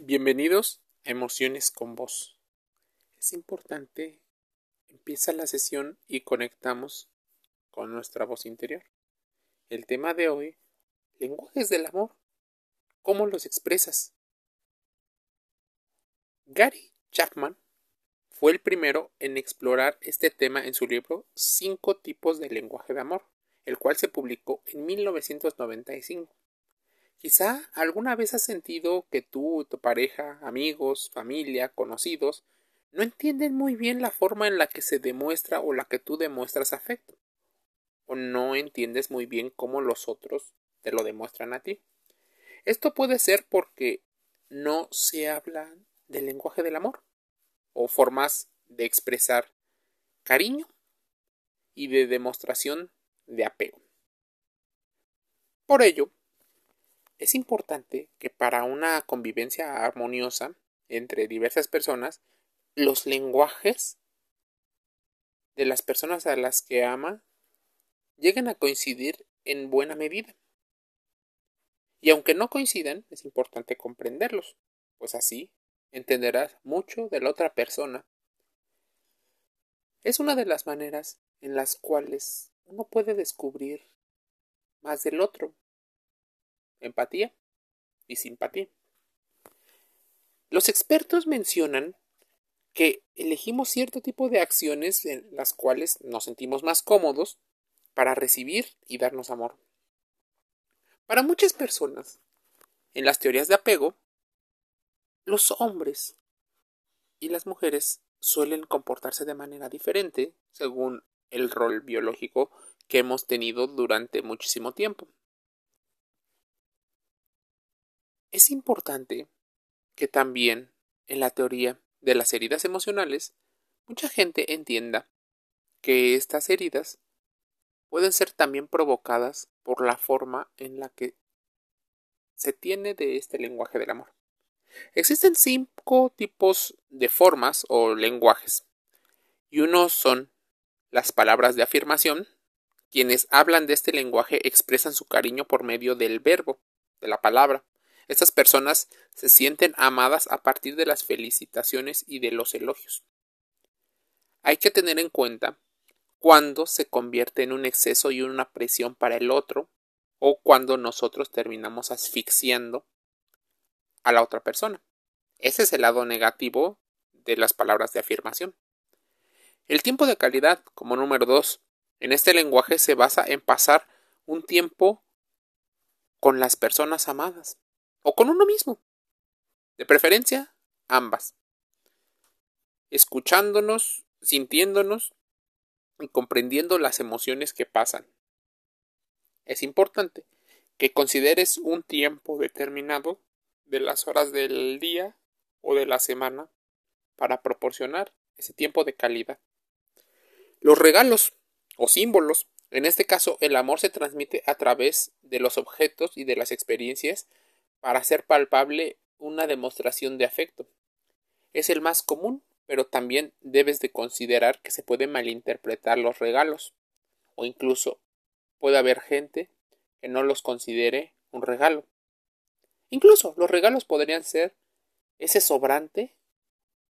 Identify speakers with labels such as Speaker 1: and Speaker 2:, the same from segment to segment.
Speaker 1: Bienvenidos a Emociones con Voz. Es importante, empieza la sesión y conectamos con nuestra voz interior. El tema de hoy, lenguajes del amor. ¿Cómo los expresas? Gary Chapman fue el primero en explorar este tema en su libro Cinco tipos de lenguaje de amor, el cual se publicó en 1995. Quizá alguna vez has sentido que tú, tu pareja, amigos, familia, conocidos, no entienden muy bien la forma en la que se demuestra o la que tú demuestras afecto. O no entiendes muy bien cómo los otros te lo demuestran a ti. Esto puede ser porque no se habla del lenguaje del amor o formas de expresar cariño y de demostración de apego. Por ello, es importante que para una convivencia armoniosa entre diversas personas, los lenguajes de las personas a las que ama lleguen a coincidir en buena medida. Y aunque no coincidan, es importante comprenderlos, pues así entenderás mucho de la otra persona. Es una de las maneras en las cuales uno puede descubrir más del otro empatía y simpatía. Los expertos mencionan que elegimos cierto tipo de acciones en las cuales nos sentimos más cómodos para recibir y darnos amor. Para muchas personas, en las teorías de apego, los hombres y las mujeres suelen comportarse de manera diferente según el rol biológico que hemos tenido durante muchísimo tiempo. Es importante que también en la teoría de las heridas emocionales mucha gente entienda que estas heridas pueden ser también provocadas por la forma en la que se tiene de este lenguaje del amor. Existen cinco tipos de formas o lenguajes y unos son las palabras de afirmación. Quienes hablan de este lenguaje expresan su cariño por medio del verbo, de la palabra. Estas personas se sienten amadas a partir de las felicitaciones y de los elogios. Hay que tener en cuenta cuando se convierte en un exceso y una presión para el otro o cuando nosotros terminamos asfixiando a la otra persona. Ese es el lado negativo de las palabras de afirmación. El tiempo de calidad, como número dos, en este lenguaje se basa en pasar un tiempo con las personas amadas o con uno mismo. De preferencia, ambas. Escuchándonos, sintiéndonos y comprendiendo las emociones que pasan. Es importante que consideres un tiempo determinado de las horas del día o de la semana para proporcionar ese tiempo de calidad. Los regalos o símbolos, en este caso el amor se transmite a través de los objetos y de las experiencias para hacer palpable una demostración de afecto. Es el más común, pero también debes de considerar que se pueden malinterpretar los regalos, o incluso puede haber gente que no los considere un regalo. Incluso los regalos podrían ser ese sobrante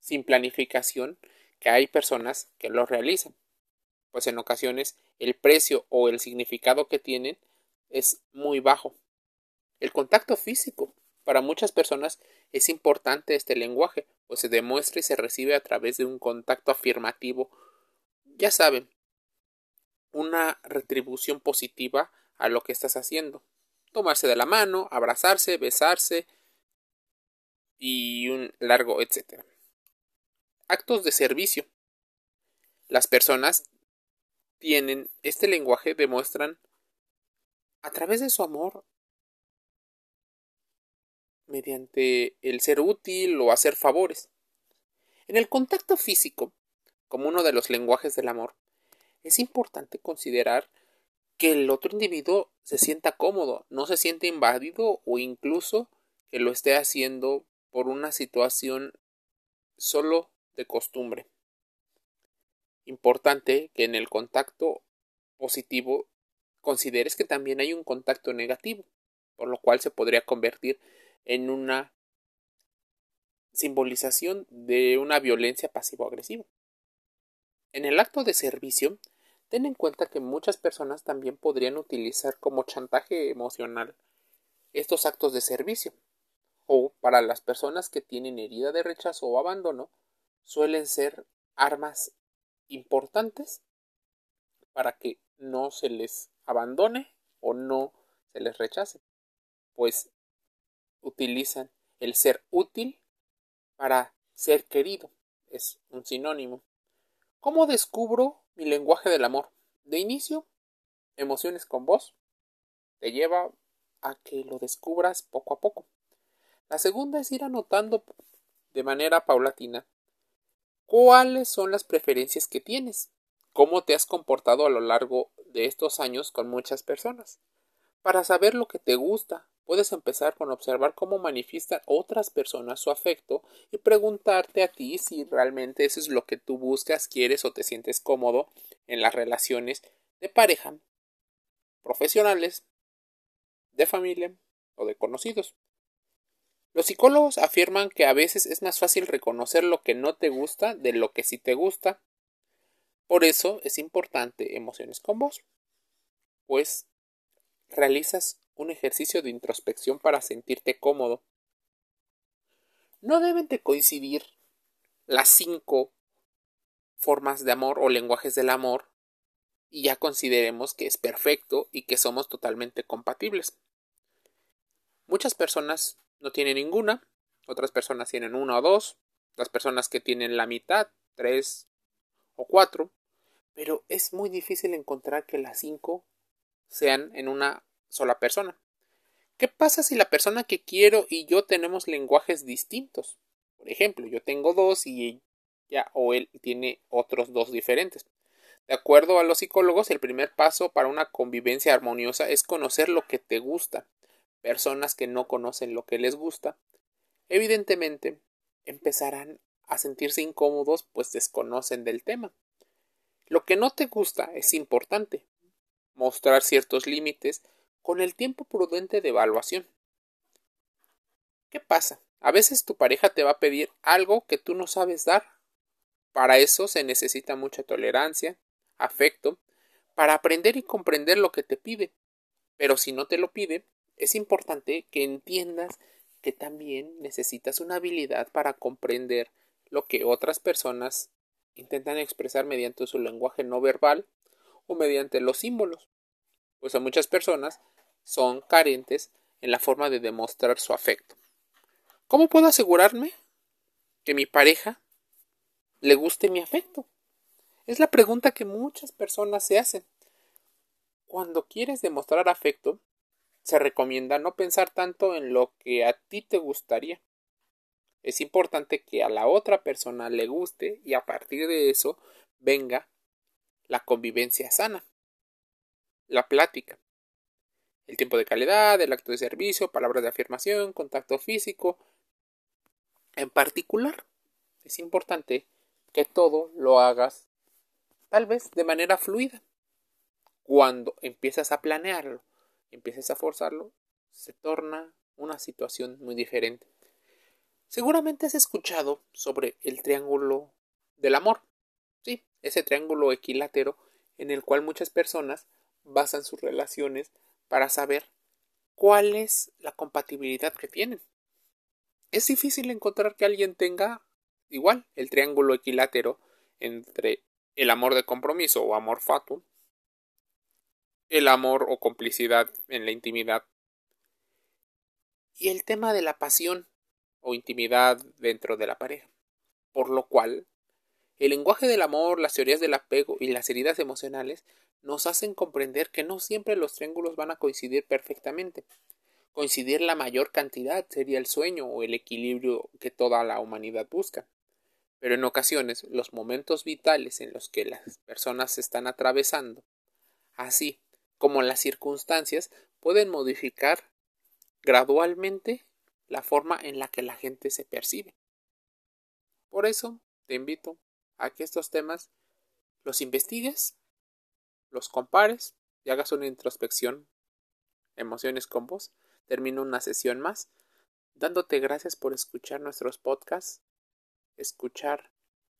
Speaker 1: sin planificación que hay personas que lo realizan, pues en ocasiones el precio o el significado que tienen es muy bajo el contacto físico. Para muchas personas es importante este lenguaje, pues se demuestra y se recibe a través de un contacto afirmativo. Ya saben, una retribución positiva a lo que estás haciendo. Tomarse de la mano, abrazarse, besarse y un largo etcétera. Actos de servicio. Las personas tienen este lenguaje demuestran a través de su amor mediante el ser útil o hacer favores. En el contacto físico, como uno de los lenguajes del amor, es importante considerar que el otro individuo se sienta cómodo, no se siente invadido o incluso que lo esté haciendo por una situación solo de costumbre. Importante que en el contacto positivo consideres que también hay un contacto negativo, por lo cual se podría convertir en una simbolización de una violencia pasivo-agresiva. En el acto de servicio, ten en cuenta que muchas personas también podrían utilizar como chantaje emocional estos actos de servicio. O para las personas que tienen herida de rechazo o abandono, suelen ser armas importantes para que no se les abandone o no se les rechace, pues utilizan el ser útil para ser querido, es un sinónimo. ¿Cómo descubro mi lenguaje del amor? De inicio, emociones con voz te lleva a que lo descubras poco a poco. La segunda es ir anotando de manera paulatina cuáles son las preferencias que tienes, cómo te has comportado a lo largo de estos años con muchas personas. Para saber lo que te gusta, puedes empezar con observar cómo manifiestan otras personas su afecto y preguntarte a ti si realmente eso es lo que tú buscas, quieres o te sientes cómodo en las relaciones de pareja, profesionales, de familia o de conocidos. Los psicólogos afirman que a veces es más fácil reconocer lo que no te gusta de lo que sí te gusta. Por eso es importante emociones con vos, pues realizas un ejercicio de introspección para sentirte cómodo. No deben de coincidir las cinco formas de amor o lenguajes del amor y ya consideremos que es perfecto y que somos totalmente compatibles. Muchas personas no tienen ninguna, otras personas tienen una o dos, las personas que tienen la mitad, tres o cuatro, pero es muy difícil encontrar que las cinco sean en una sola persona. ¿Qué pasa si la persona que quiero y yo tenemos lenguajes distintos? Por ejemplo, yo tengo dos y ella o él tiene otros dos diferentes. De acuerdo a los psicólogos, el primer paso para una convivencia armoniosa es conocer lo que te gusta personas que no conocen lo que les gusta, evidentemente empezarán a sentirse incómodos pues desconocen del tema. Lo que no te gusta es importante, mostrar ciertos límites con el tiempo prudente de evaluación. ¿Qué pasa? A veces tu pareja te va a pedir algo que tú no sabes dar. Para eso se necesita mucha tolerancia, afecto, para aprender y comprender lo que te pide. Pero si no te lo pide, es importante que entiendas que también necesitas una habilidad para comprender lo que otras personas intentan expresar mediante su lenguaje no verbal o mediante los símbolos. Pues a muchas personas son carentes en la forma de demostrar su afecto. ¿Cómo puedo asegurarme que mi pareja le guste mi afecto? Es la pregunta que muchas personas se hacen. Cuando quieres demostrar afecto, se recomienda no pensar tanto en lo que a ti te gustaría. Es importante que a la otra persona le guste y a partir de eso venga la convivencia sana, la plática, el tiempo de calidad, el acto de servicio, palabras de afirmación, contacto físico. En particular, es importante que todo lo hagas tal vez de manera fluida. Cuando empiezas a planearlo empieces a forzarlo, se torna una situación muy diferente. Seguramente has escuchado sobre el triángulo del amor. Sí, ese triángulo equilátero en el cual muchas personas basan sus relaciones para saber cuál es la compatibilidad que tienen. Es difícil encontrar que alguien tenga igual el triángulo equilátero entre el amor de compromiso o amor fatuo el amor o complicidad en la intimidad. Y el tema de la pasión o intimidad dentro de la pareja. Por lo cual, el lenguaje del amor, las teorías del apego y las heridas emocionales nos hacen comprender que no siempre los triángulos van a coincidir perfectamente. Coincidir la mayor cantidad sería el sueño o el equilibrio que toda la humanidad busca. Pero en ocasiones los momentos vitales en los que las personas se están atravesando, así como las circunstancias pueden modificar gradualmente la forma en la que la gente se percibe. Por eso te invito a que estos temas los investigues, los compares y hagas una introspección, emociones con vos. Termino una sesión más dándote gracias por escuchar nuestros podcasts, escuchar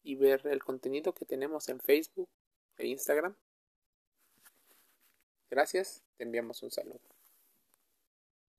Speaker 1: y ver el contenido que tenemos en Facebook e Instagram. Gracias, te enviamos un saludo.